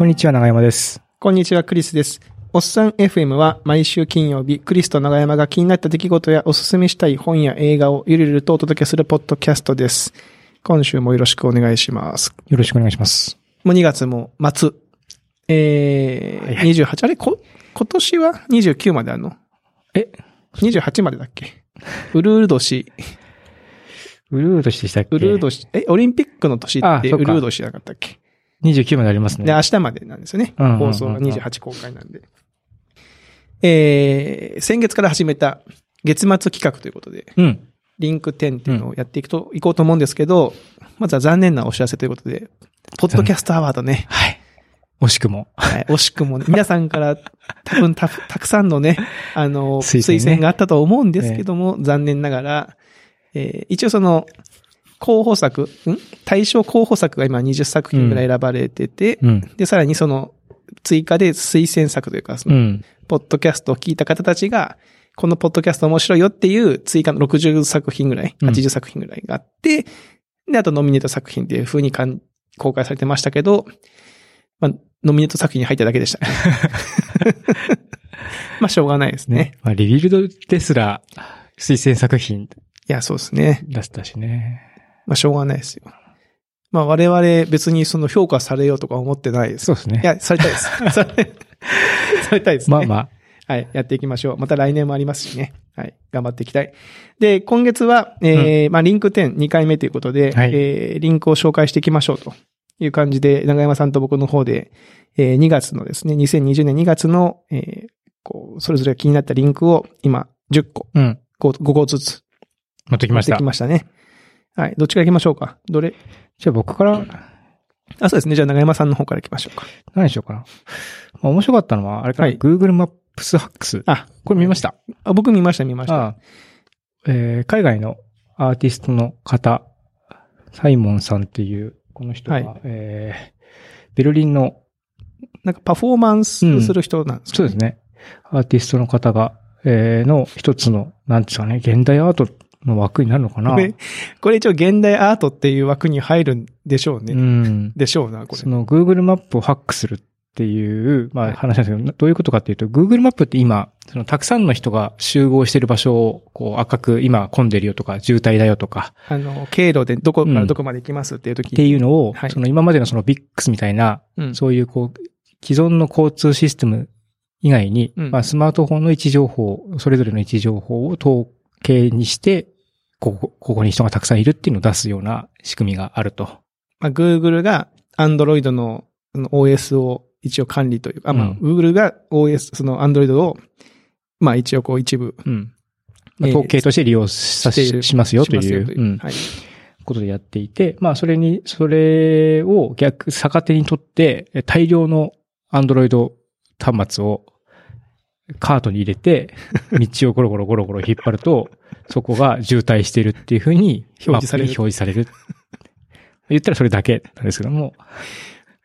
こんにちは、長山です。こんにちは、クリスです。おっさん FM は毎週金曜日、クリスと長山が気になった出来事やおすすめしたい本や映画をゆるゆるとお届けするポッドキャストです。今週もよろしくお願いします。よろしくお願いします。もう2月も末。えー、はいはい28、あれこ、今年は？29まであるの？え ?28 までだっけ？ウルール年、ウルード氏でしたっけ？ウルー年、え、オリンピックの年ってウルー年じゃなかったっけ？?29 までありますで、ね。明日までなんですよね。うんうんうんうん放送が28公開なんで。えー、先月から始めた月末企画ということで、うん。リンク10っていうのをやっていくと、いこうと思うんですけど、まずは残念なお知らせということで、ポッドキャストアワードね、はい。惜しくも。はい惜しくもね、皆さんから多分たたくさんのね、あの、推薦ね推薦があったと思うんですけども、残念ながら、えー一応その、候補作、ん？対象候補作が今20作品ぐらい選ばれてて、うん。で、さらにその、追加で推薦作というか、そのうん。ポッドキャストを聞いた方たちが、このポッドキャスト面白いよっていう追加の60作品ぐらい、うん80作品ぐらいがあって、で、あとノミネート作品っていう風に公開されてましたけど、まあ、ノミネート作品に入っただけでした。まあ、しょうがないですね。ね。まあ、リビルドですら、推薦作品いや、そうですね。出したしね。まあ、しょうがないですよ。まあ、我々別にその評価されようとか思ってないです。そうですね。いや、されたいです。されたいですね。まあまあ。はい、やっていきましょう。また来年もありますしね。はい、頑張っていきたい。で、今月は、えーまあ、リンク10、2回目ということで、はいえーリンクを紹介していきましょうという感じで、長山さんと僕の方で、えー2月のですね、2020年2月の、えーこう、それぞれ気になったリンクを今、10個、うん。5, 5個ずつ持ってきました持ってき。ましたね。はい、どっちから行きましょうか？どれ？じゃあ僕から、あ、そうですね。じゃあ長山さんの方から行きましょうか。何しようかな。まあ、面白かったのは、あれかな、はい Google マップスハックス。あ、これ見ました？あ僕見ました、見ました。えー海外のアーティストの方、サイモンさんっていう、この人が、はいえーベルリンの、なんかパフォーマンスする人なんですか、そうですね、アーティストの方が、えーの一つの、なんですかね、現代アートの枠になるのかな？これ、これ一応現代アートっていう枠に入るんでしょうね。うん。でしょうな、これ。その Google マップをハックするっていう、まはいあ話なんですけど、どういうことかっていうと、Google マップって今、そのたくさんの人が集合してる場所を、こう赤く今混んでるよとか、渋滞だよとか、あの、経路でどこからどこまで行きますっていう時っていうのを、はいその今までのその VIX みたいな、うん。そういうこう、既存の交通システム以外に、うんまあスマートフォンの位置情報、それぞれの位置情報を統計にして、ここ、ここに人がたくさんいるっていうのを出すような仕組みがあると。まあ、Google が Android の OS を一応管理というか、まあ、うん Google が OS、その Android を、まあ一応こう一部うん。まあ、えー統計として利用さしているししますよという、うんはい。ことでやっていて、まあそれに、それを逆、逆手にとって、え大量の Android 端末をカートに入れて、道をゴロゴロゴロゴロ引っ張ると、そこが渋滞してるっていうふうに表示される表示される。言ったらそれだけなんですけども。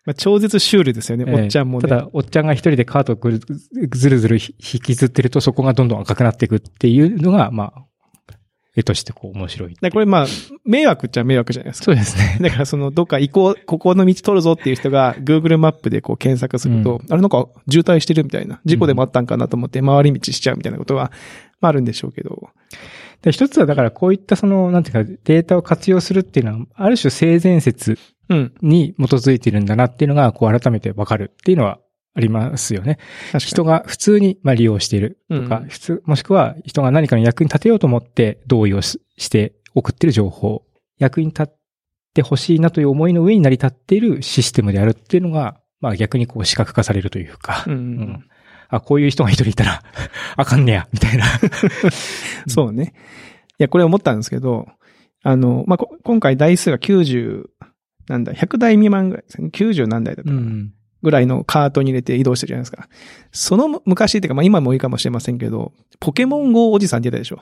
まあ、超絶シュールですよね、えーおっちゃんもね。ただ、おっちゃんが一人でカートをぐるずるずる引きずってると、そこがどんどん赤くなっていくっていうのが、まあ、絵としてこう面白い。だからこれまあ、迷惑っちゃ迷惑じゃないですか。そうですね。だからその、どっか行こう、ここの道取るぞっていう人が Google マップでこう検索すると、あれなんか渋滞してるみたいな、事故でもあったんかなと思って回り道しちゃうみたいなことは、まああるんでしょうけど。で一つはだからこういったその、なんていうか、データを活用するっていうのは、ある種性善説うん。に基づいているんだなっていうのが、こう改めてわかるっていうのはありますよね。人が普通にまあ利用しているとか、うん普通、もしくは人が何かの役に立てようと思って同意をしして送ってる情報、役に立ってほしいなという思いの上に成り立っているシステムであるっていうのが、まあ逆にこう視覚化されるというか、に。うん。うんあ、こういう人が一人いたら、あかんねや、みたいな。そうね。いや、これ思ったんですけど、あの、まあ、こ今回台数が90、なんだ、100台未満ぐらいですね。90何台だったかなうん。ぐらいのカートに入れて移動してるじゃないですか。その昔っていうか、まあ今もいいかもしれませんけど、ポケモン GO おじさんって言ったでしょ？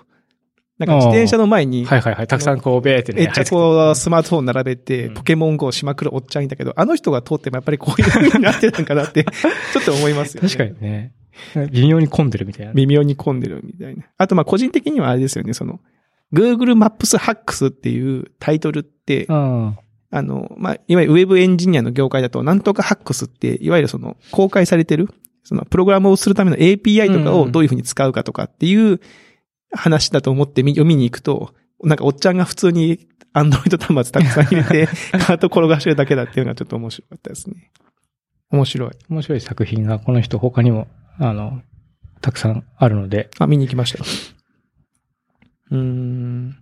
なんか自転車の前に、はいはいはい。たくさんこう、べーってね。めっちゃこう、スマートフォン並べて、うんポケモン GO しまくるおっちゃんいたけど、あの人が通ってもやっぱりこういう風になってたんかなって、ちょっと思いますよね。確かにね。微妙に混んでるみたいな。微妙に混んでるみたいな。あと、ま、個人的にはあれですよね、その、Google Maps Hacks っていうタイトルって、うん。あの、まあ、いわゆるウェブエンジニアの業界だと、なんとかハックスって、いわゆるその、公開されてる、その、プログラムをするための API とかをどういうふうに使うかとかっていう話だと思ってみ読みに行くと、なんかおっちゃんが普通にアンドロイド端末たくさん入れて、カート転がしてるだけだっていうのがちょっと面白かったですね。面白い。面白い作品がこの人他にも、あの、たくさんあるので、あ、見に行きましたよ。うーん。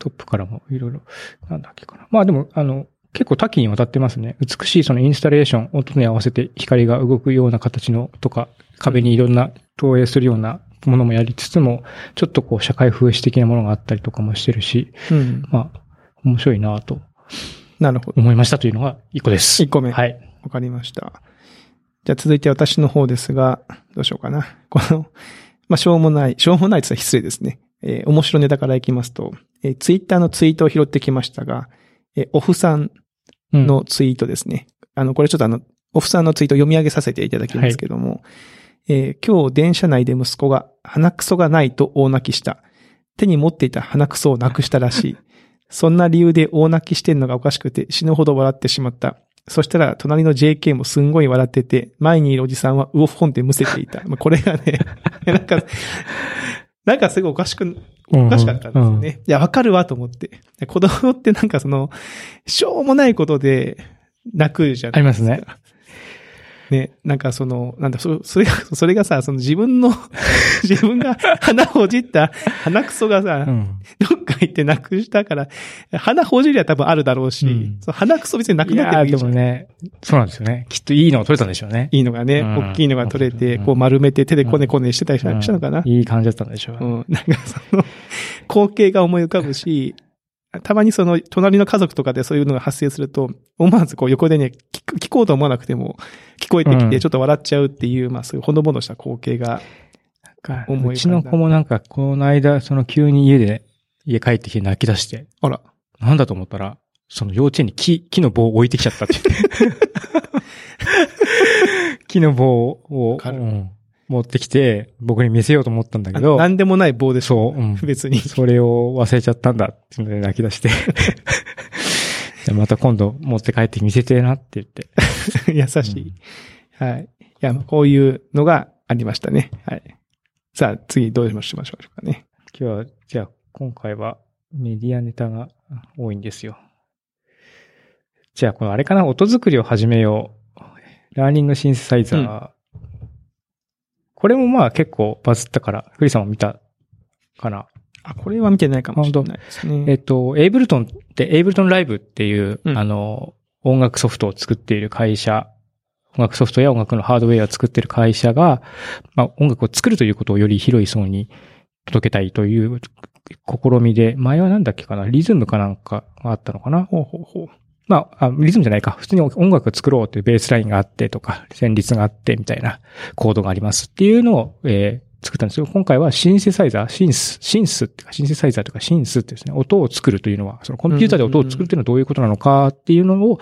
トップからもいろいろ、なんだっけかな。まあでも、あの、結構多岐にわたってますね。美しいそのインスタレーション、音に合わせて光が動くような形のとか、壁にいろんな投影するようなものもやりつつも、ちょっとこう社会風刺的なものがあったりとかもしてるし、うん。まあ、面白いなとなるほど。思いましたというのが一個です。1個目。はい。わかりました。じゃあ続いて私の方ですが、どうしようかな。この、まあ、しょうもない、しょうもないって言ったら失礼ですね。えー面白ネタからいきますと、えーツイッターのツイートを拾ってきましたが、えーオフさんうんのツイートですね。あの、これちょっとあの、オフさんのツイートを読み上げさせていただきますけども、えー今日電車内で息子が鼻くそがないと大泣きした。手に持っていた鼻くそをなくしたらしい。そんな理由で大泣きしてんのがおかしくて死ぬほど笑ってしまった。そしたら隣の JK もすんごい笑ってて、前にいるおじさんはウオフ本でむせていた。まあ、これがね、なんか、なんかすごいおかしく、おかしかったんですよね。いや、わかるわと思って。子供ってなんかその、しょうもないことで泣くじゃないですか。ありますね。ね、なんかその、なんだ、そそれが、それがさ、その自分の、自分が鼻ほじった鼻くそがさ、うん。どっか行ってなくしたから、鼻ほじりは多分あるだろうし、うんその鼻くそ別になくなってもいいじゃん。でもね、そうなんですよね。きっといいのが取れたんでしょうね。いいのがね、うん大きいのが取れて、うんこう丸めて手でコネコネしてたりしたしたのかな？いい感じだったんでしょう。うん。なんかその、光景が思い浮かぶし、たまにその、隣の家族とかでそういうのが発生すると、思わずこう横でね、聞こうと思わなくても、聞こえてきうん。てちょっと笑っちゃうっていう、まあそういうほのぼのした光景が、か思いうちの子もなんか、この間、その急に家で、家帰ってきて泣き出して、あら、なんだと思ったら、その幼稚園に木、木の棒を置いてきちゃったって。木の棒を、持ってきて、僕に見せようと思ったんだけど、なんでもない棒でしょ。そう、うん 別に。それを忘れちゃったんだっていうので泣き出して。じゃあまた今度持って帰って見せてえなって言って。優しい。はい。いや、まあこういうのがありましたね。はい。さあ、次どうしましょうかね。今日は、じゃあ今回はメディアネタが多いんですよ。じゃあこのあれかな、音作りを始めよう。ラーニングシンセサイザー。これもまあ結構バズったから、フリーさんも見たかな。あ、これは見てないかもしれないですえっね。と、エイブルトンって、エイブルトンライブっていう、うんあの、音楽ソフトを作っている会社、音楽ソフトや音楽のハードウェアを作っている会社が、まあ、音楽を作るということをより広い層に届けたいという試みで、前はなんだっけかな、リズムかなんかがあったのかな？ほうほうほう。まあ、あリズムじゃないか。普通に音楽を作ろうっていうベースラインがあってとか、旋律があってみたいなコードがありますっていうのを、えー作ったんですよ。今回はシンセサイザー、シンス、シンスっていうか、シンセサイザーというか、シンスってですね、音を作るというのは、そのコンピューターで音を作るというのはどういうことなのかっていうのを、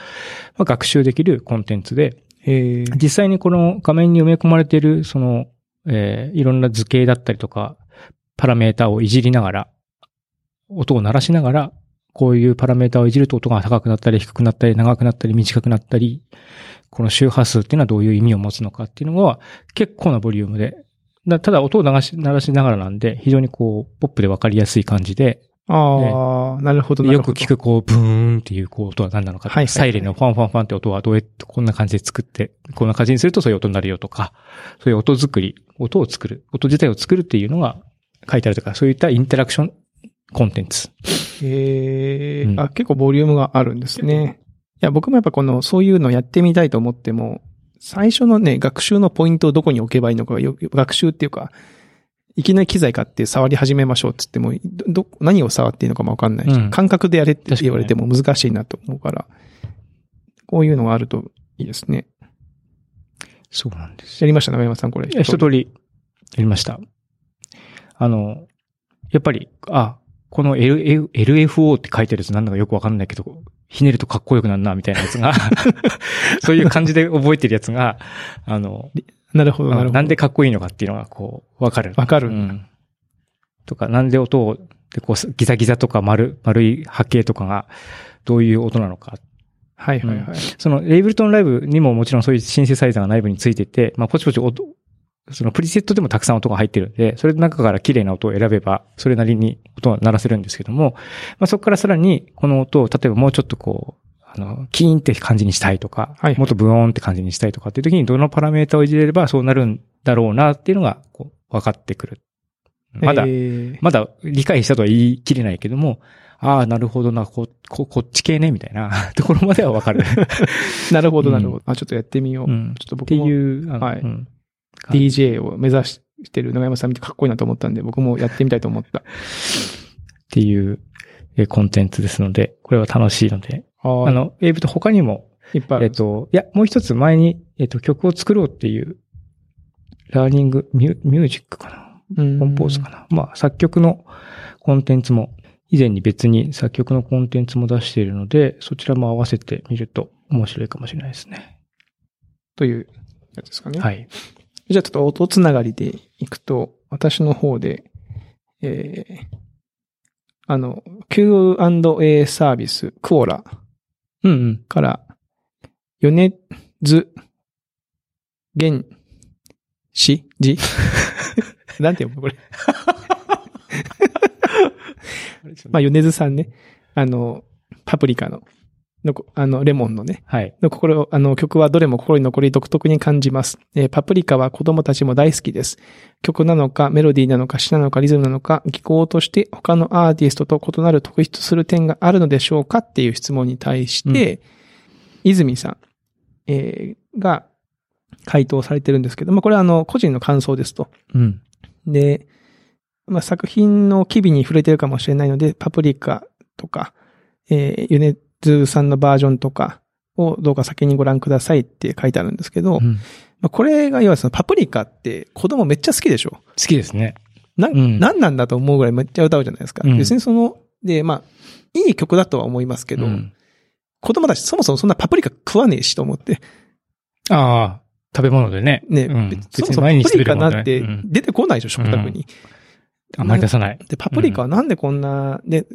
まあ、学習できるコンテンツで、えー、実際にこの画面に埋め込まれている、その、えーいろんな図形だったりとか、パラメータをいじりながら、音を鳴らしながら、こういうパラメータをいじると音が高くなったり低くなったり長くなったり短くなったり、この周波数っていうのはどういう意味を持つのかっていうのは結構なボリュームで、だただ音を流し、鳴らしながらなんで、非常にこう、ポップでわかりやすい感じで、ああ、なるほど、なるよほど。く聞くこう、ブーンっていうこう音は何なのか、はいはいはい。サイレンのファンファンファンって音はどうやってこんな感じで作って、こんな感じにするとそういう音になるよとか、そういう音作り、音を作る、音自体を作るっていうのが書いてあるとか、そういったインタラクションコンテンツ。えーうんあ、結構ボリュームがあるんですね。いや、僕もやっぱこの、そういうのやってみたいと思っても、最初のね、学習のポイントをどこに置けばいいのかがよ、学習っていうか、いきなり機材買って触り始めましょうって言っても、ど、ど何を触っていいのかもわかんないし、うん感覚でやれって言われても難しいなと思うから、こういうのがあるといいですね。そうなんです。やりました、長山さん、これ。一通りやりました。あの、やっぱり、あ、この LFO って書いてるやつなんだかよくわかんないけど、ひねるとかっこよくなるな、みたいなやつが、そういう感じで覚えてるやつが、あの、なるほど、なるほど。なんでかっこいいのかっていうのが、こう、わかる。わかるうん。とか、なんで音を、で、こう、ギザギザとか丸、丸い波形とかがどういう音なのか。はいはいはい。その、レイブルトンライブにももちろんそういうシンセサイザーが内部についてて、まあ、ポチポチ音、そのプリセットでもたくさん音が入ってるんで、それの中から綺麗な音を選べば、それなりに音を鳴らせるんですけども、まあ、そこからさらに、この音を、例えばもうちょっとこう、あの、キーンって感じにしたいとか、はいもっとブオーンって感じにしたいとかっていう時に、どのパラメータをいじれればそうなるんだろうなっていうのが、こう、分かってくる。まだ、えーまだ理解したとは言い切れないけども、ああ、なるほどな、こ、こ、こっち系ね、みたいな ところまではわかる。なるほどうんなるほど。あ、ちょっとやってみよう。うんちょっとって僕もいう、あのはいうん DJ を目指してる長山さん見てかっこいいなと思ったんで、僕もやってみたいと思った。っていうえコンテンツですので、これは楽しいので、あああの、ウェーブと他にも、いっぱい。えっと、いや、もう一つ前に、えっと、曲を作ろうっていう、ラーニング、ミュミュージックかな？うんコンポーズかな？まあ、作曲のコンテンツも、以前に別に作曲のコンテンツも出しているので、そちらも合わせてみると面白いかもしれないですね。というやつですかね。はい。じゃあちょっと音つながりでいくと、私の方で、えー、あの、Q&A サービス、クオラうんうん。から、米津、玄、し、じ なんて読むこれ？まあ、米津さんね。あの、パプリカの、のこあの、レモンのね。はい。の心、あの曲はどれも心に残り独特に感じます。えーパプリカは子供たちも大好きです。曲なのか、メロディーなのか、詩なのか、リズムなのか、技巧として他のアーティストと異なる特筆する点があるのでしょうかっていう質問に対して、泉さん、えーが回答されてるんですけど、まあ、これはあの、個人の感想ですと。うん。で、まあ、作品の機微に触れてるかもしれないので、パプリカとか、えー、ユネズさんのバージョンとかをどうか先にご覧くださいって書いてあるんですけど、うんまあ、これが要はそのパプリカって子供めっちゃ好きでしょ好きですね。な、うんなんなんだと思うぐらいめっちゃ歌うじゃないですか。うん別にその、で、まあ、いい曲だとは思いますけど、うん子供たちそもそもそんなパプリカ食わねえしと思って。ああ、食べ物でね。ね、うんそもそもパプリカなんてうん出てこないでしょ、食卓に。あんまり出さない。で、パプリカはなんでこんな、で、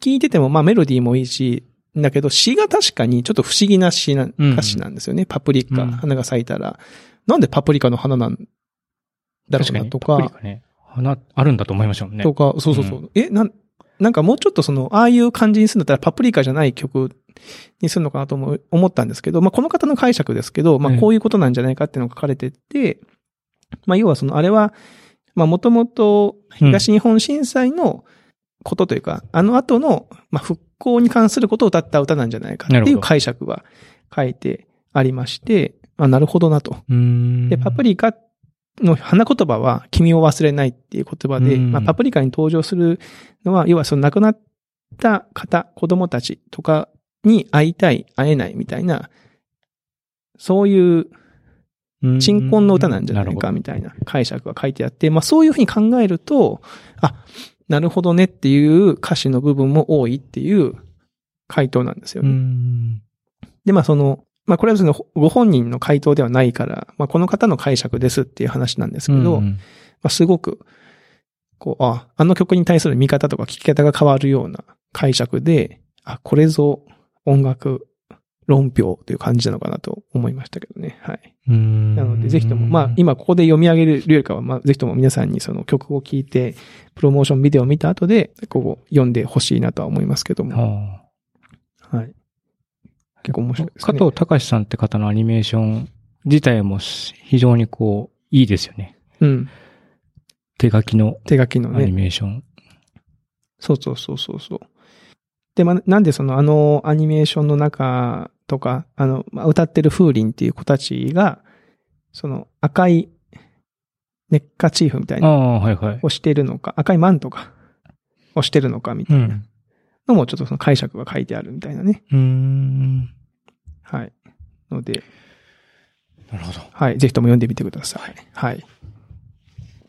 聞いててもまあメロディーもいいし、だけど詩が確かにちょっと不思議な詩な、うん歌詞なんですよね。パプリカ、うん花が咲いたら。なんでパプリカの花なんだろ。うなとか、パプリカね。花、あるんだと思いましたもんね。とか、そうそうそう。え、なん、なんかもうちょっとその、ああいう感じにするんだったらパプリカじゃない曲にするのかなと思う思ったんですけど、まあこの方の解釈ですけど、まあええこういうことなんじゃないかっていうのが書かれてて、まあ要はその、あれは、まあもともと東日本震災のことというか、あの後の、まあ復興に関することを歌った歌なんじゃないかっていう解釈が書いてありまして、あ、なるほどなと。で、パプリカの花言葉は君を忘れないっていう言葉で、うん。まあ、パプリカに登場するのは、要はその亡くなった方、子供たちとかに会いたい、会えないみたいな、そういううん。鎮魂の歌なんじゃないかるみたいな解釈が書いてあって、まあそういうふうに考えると、あ、なるほどねっていう歌詞の部分も多いっていう回答なんですよね。ん。で、まあその、まあこれはそのご本人の回答ではないから、まあこの方の解釈ですっていう話なんですけど、うんまあ、すごく、こう、あ、あの曲に対する見方とか聞き方が変わるような解釈で、あ、これぞ音楽論評という感じなのかなと思いましたけどね。はい。うんなので、ぜひとも、まあ、今ここで読み上げるよりかは、まあ、ぜひとも皆さんにその曲を聴いて、プロモーションビデオを見た後で、こう、読んでほしいなとは思いますけども。はい。結構面白いです加ね。藤隆さんって方のアニメーション自体も非常にこう、いいですよね。うん。手書きの手書きのアニね。メーション。そうそうそうそうそう。で、まあ、なんでそのあのアニメーションの中とか、あの、まあ、歌ってる風鈴っていう子たちが、その赤いネッカチーフみたいなはいはい。をしてるのか、赤いマントかをしてるのかみたいなのもちょっとその解釈が書いてあるみたいなね。うん。はい。ので、なるほど。はい。ぜひとも読んでみてください。はい。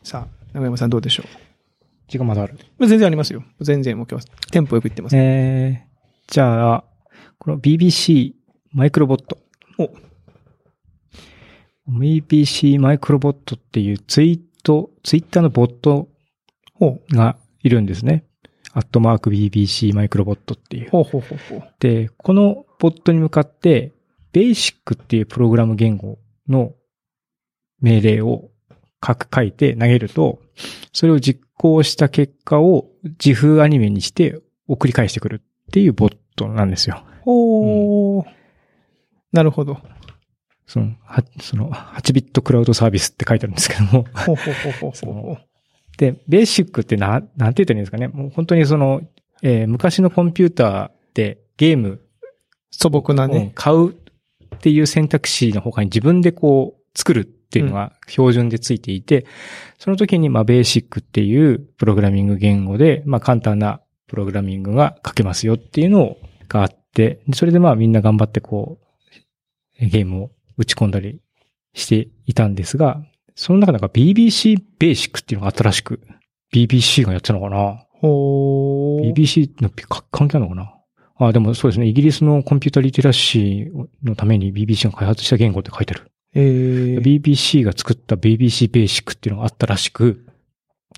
さあ、長山さんどうでしょ時間まだある？う全然ありますよ。全然もう今日はテンポよく言ってます。えー、じゃあ、この BBC マイクロボット。お BBC マイクロボットっていうツイート、ツイッターのボット。がいるんですね。アットマーク BBC マイクロボットっていう。ほうほうほうほう。で、このボットに向かって、ベーシックっていうプログラム言語の命令を書く、書いて投げると、それを実行した結果を自風アニメにして送り返してくるっていうボットなんですよ。ほう。なるほど。その、はその、8ビットクラウドサービスって書いてあるんですけども。ほうほうほうほ。で、ベーシックってな、なんて言ったらいいんですかね。もう本当にその、えー昔のコンピューターでゲーム素朴なをね。買うっていう選択肢の他に自分でこう作るっていうのが標準でついていて、その時にまあベーシックっていうプログラミング言語で、まあ簡単なプログラミングが書けますよっていうのがあって、でそれでまあみんな頑張ってこう、ゲームを打ち込んだりしていたんですが、その中なんか BBC ベーシックっていうのがあったらしく、BBC がやってたのかな？ほう。BBC のか関係あるのかな？あ、でもそうですね。イギリスのコンピュータリテラシーのために BBC が開発した言語って書いてある。えー、BBC が作った BBC ベーシックっていうのがあったらしく、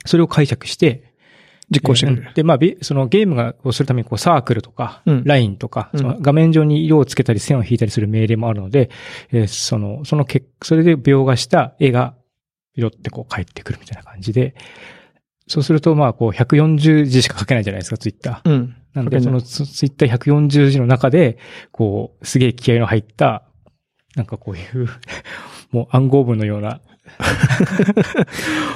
それを解釈して、実行してくれる。で、まあ、ビそのゲームがをするためにこうサークルとか、うんラインとか、うんその画面上に色をつけたり線を引いたりする命令もあるので、えーその、そのけ、それで描画した絵が、色ってこう返ってくるみたいな感じで、そうするとまあこう140字しか書けないじゃないですか、ツイッター。うん。なので、そのツツイッター140字の中で、こう、すげえ気合の入った、なんかこういう、もう暗号文のような、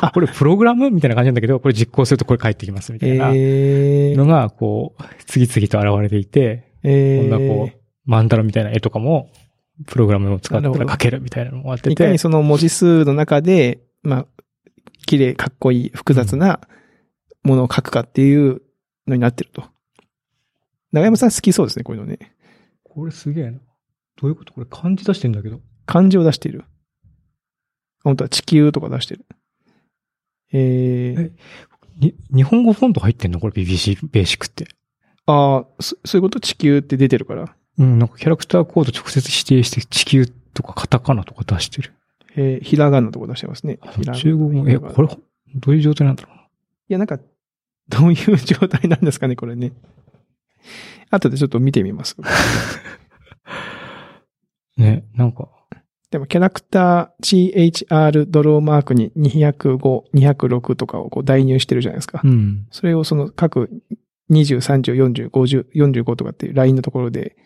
あ、これプログラムみたいな感じなんだけど、これ実行するとこれ返ってきますみたいなえーのが、こう、次々と現れていて、えーこんなこう、マンダラみたいな絵とかも、プログラムを使ったら描けるみたいなのもあってていかに、その文字数の中で、まあ、綺麗、かっこいい、複雑なものを書くかっていうのになってると。長山さん好きそうですね、こういうのね。これすげえな。どういうこと？これ漢字出してんだけど。漢字を出している。本当は地球とか出してる。えーえ、に、日本語フォント入ってんの？これ BBC ベーシックって。ああ、そそういうこと？地球って出てるから。うん、なんかキャラクターコード直接指定して地球とかカタカナとか出してる。えーひらがなとか出してますね。中国語、え、これ、どういう状態なんだろういや、なんか、どういう状態なんですかね、これね。後でちょっと見てみます。ね、なんか、でも、キャラクター CHR ドローマークに205、206とかをこう代入してるじゃないですか。うん。それをその各20、30、40、50、45とかっていうラインのところで、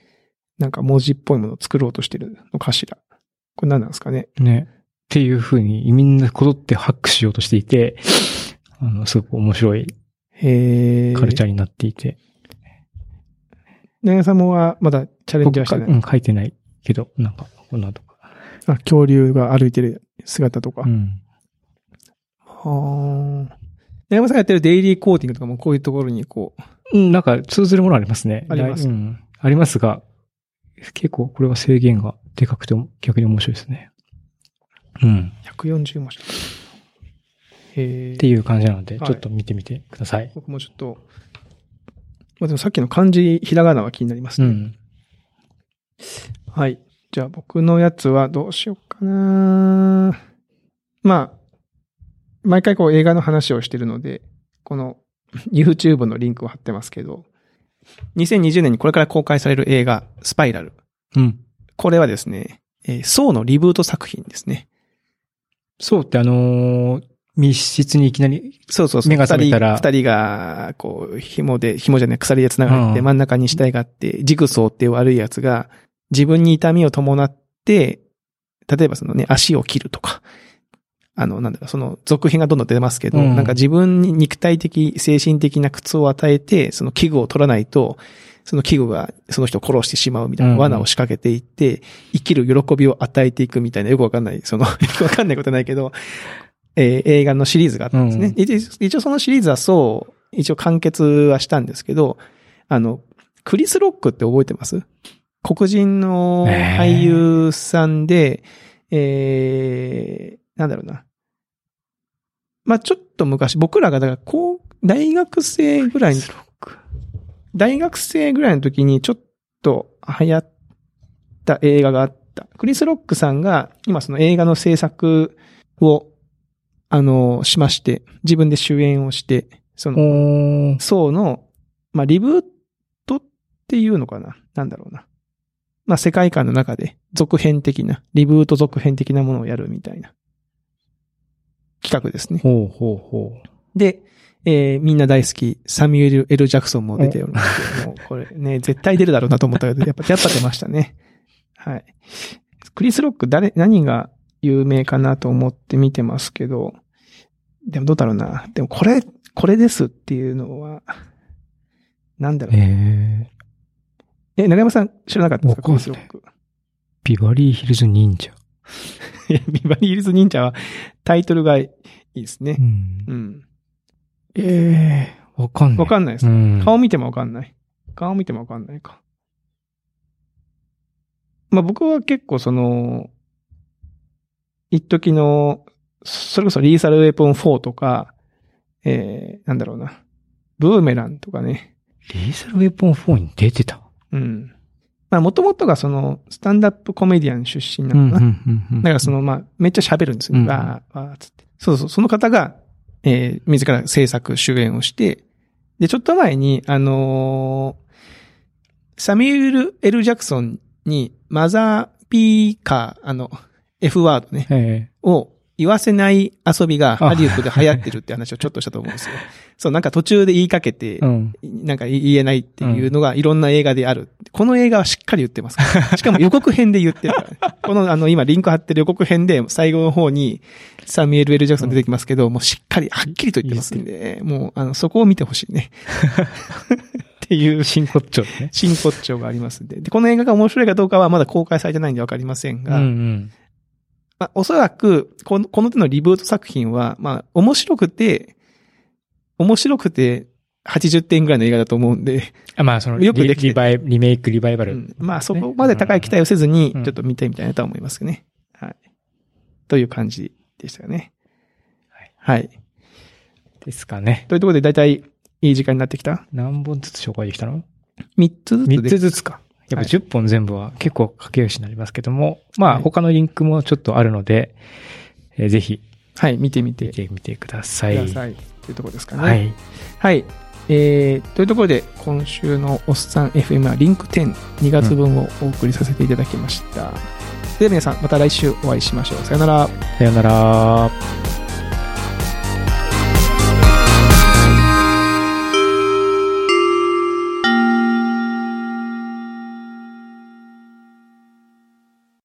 なんか文字っぽいものを作ろうとしてるのかしら。これ何なんですかね？ね。っていう風にみんなこぞってハックしようとしていて、あの、すごく面白いカルチャーになっていて。長さんもはまだチャレンジはしてない？うん、書いてないけど、なんか、こんなとか。あ、恐竜が歩いてる姿とか。うん。はあ。長山さんがやってるデイリーコーティングとかもこういうところにこう、うん、なんか通ずるものありますね。ありますうん。ありますが、結構これは制限がでかくて逆に面白いですね。うん。140文字。っていう感じなので、はいちょっと見てみてください。僕もちょっと、まあ、でもさっきの漢字、ひらがなは気になりますね。うん。はい。じゃあ僕のやつはどうしようかなまあ、毎回こう映画の話をしてるので、この YouTube のリンクを貼ってますけど、2020年にこれから公開される映画、スパイラル。うん。これはですね、えー、ソーのリブート作品ですね。そうってあのー密室にいきなり、そうそうそう。目が覚めたら二人が、こう、紐で、紐じゃない、鎖で繋がれて、うん真ん中に死体があって、ジグソーっていう悪いやつが、自分に痛みを伴って、例えばそのね、足を切るとか、あの、なんだろう、その続編がどんどん出ますけど、うん。なんか自分に肉体的、精神的な苦痛を与えて、その器具を取らないと、その器具がその人を殺してしまうみたいなうん。罠を仕掛けていって、生きる喜びを与えていくみたいな、よくわかんない、その、よくわかんないことないけど、えー映画のシリーズがあったんですね。うん。一一応そのシリーズはそう、一応完結はしたんですけど、あの、クリス・ロックって覚えてます？黒人のえー俳優さんで、えー、なんだろうな。まあちょっと昔、僕らが、だから、こう、大学生ぐらいに、大学生ぐらいの時にちょっと流行った映画があった。クリス・ロックさんが今その映画の制作を、あの、しまして、自分で主演をして、その、おーソーのまあ、リブートっていうのかななんだろうな。まあ、世界観の中で続編的な、リブート続編的なものをやるみたいな企画ですね。ほうほうほう。で、えー、みんな大好き、サミュエル・エル・ジャクソンも出ておりますけども、これね、絶対出るだろうなと思ったけど、やっぱ、やっぱ出ましたね。はい。クリス・ロック、誰、何が有名かなと思って見てますけど、でもどうだろうな。でもこれ、これですっていうのは、なんだろう。えー、え、長山さん知らなかったですか？クわかんないリス・ロック。ビバリーヒルズ忍者。いやビバリーヒルズ忍者はタイトルがいいですねう。ん。うん。ええー、わかんない。わかんないです。うん。顔見てもわかんない。顔見てもわかんないか。まあ僕は結構その、一時の、それこそリーサルウェポン4とか、えー、なんだろうな。ブーメランとかね。リーサルウェポン4に出てた？うん。まあもともとがその、スタンダップコメディアン出身なうんのかな。だからその、まあ、めっちゃ喋るんですよ。うんわー、わーつって。そうそう、その方が、えー、自ら制作、主演をして、で、ちょっと前に、あのーサミュエル・エル・ジャクソンに、マザー・ピーカー、あの、F ワードね、えを言わせない遊びがあハリウッドで流行ってるって話をちょっとしたと思うんですよ。そう、なんか途中で言いかけて、えうん。なんか言えないっていうのがいろんな映画である。この映画はしっかり言ってますから。しかも予告編で言ってるからね、このあの今リンク貼ってる予告編で最後の方にサミュエル・エル・ジャクソン出てきますけど、もうしっかり、はっきりと言ってますんで、もうあのそこを見てほしいね。っていう真骨頂ね。真骨頂がありますんで。で、この映画が面白いかどうかはまだ公開されてないんでわかりませんうんが、うん。まあ、おそらくこの、この手のリブート作品は、まあ、面白くて、面白くて80点ぐらいの映画だと思うんで、あまあ、その、リよくできてリバイ、リメイク、リバイバル。うんまあそこまで高い期待をせずに、うんちょっと見てみたいなとは思いますね。はい。という感じでしたよね。はい。はい。ですかね。というところで、だいたいいい時間になってきた？何本ずつ紹介できたの ?3 つずつで。?3 つずつか。やっぱはい10本全部は結構駆け足になりますけども、まはいあ他のリンクもちょっとあるので、えーぜひはい、見てみてく見てみてください。ださい。というところですかね。はい。はい。えー、というところで、今週のおっさん FM はリンク10、2月分をお送りさせていただきました。では皆さん、また来週お会いしましょう。さよなら。さよなら。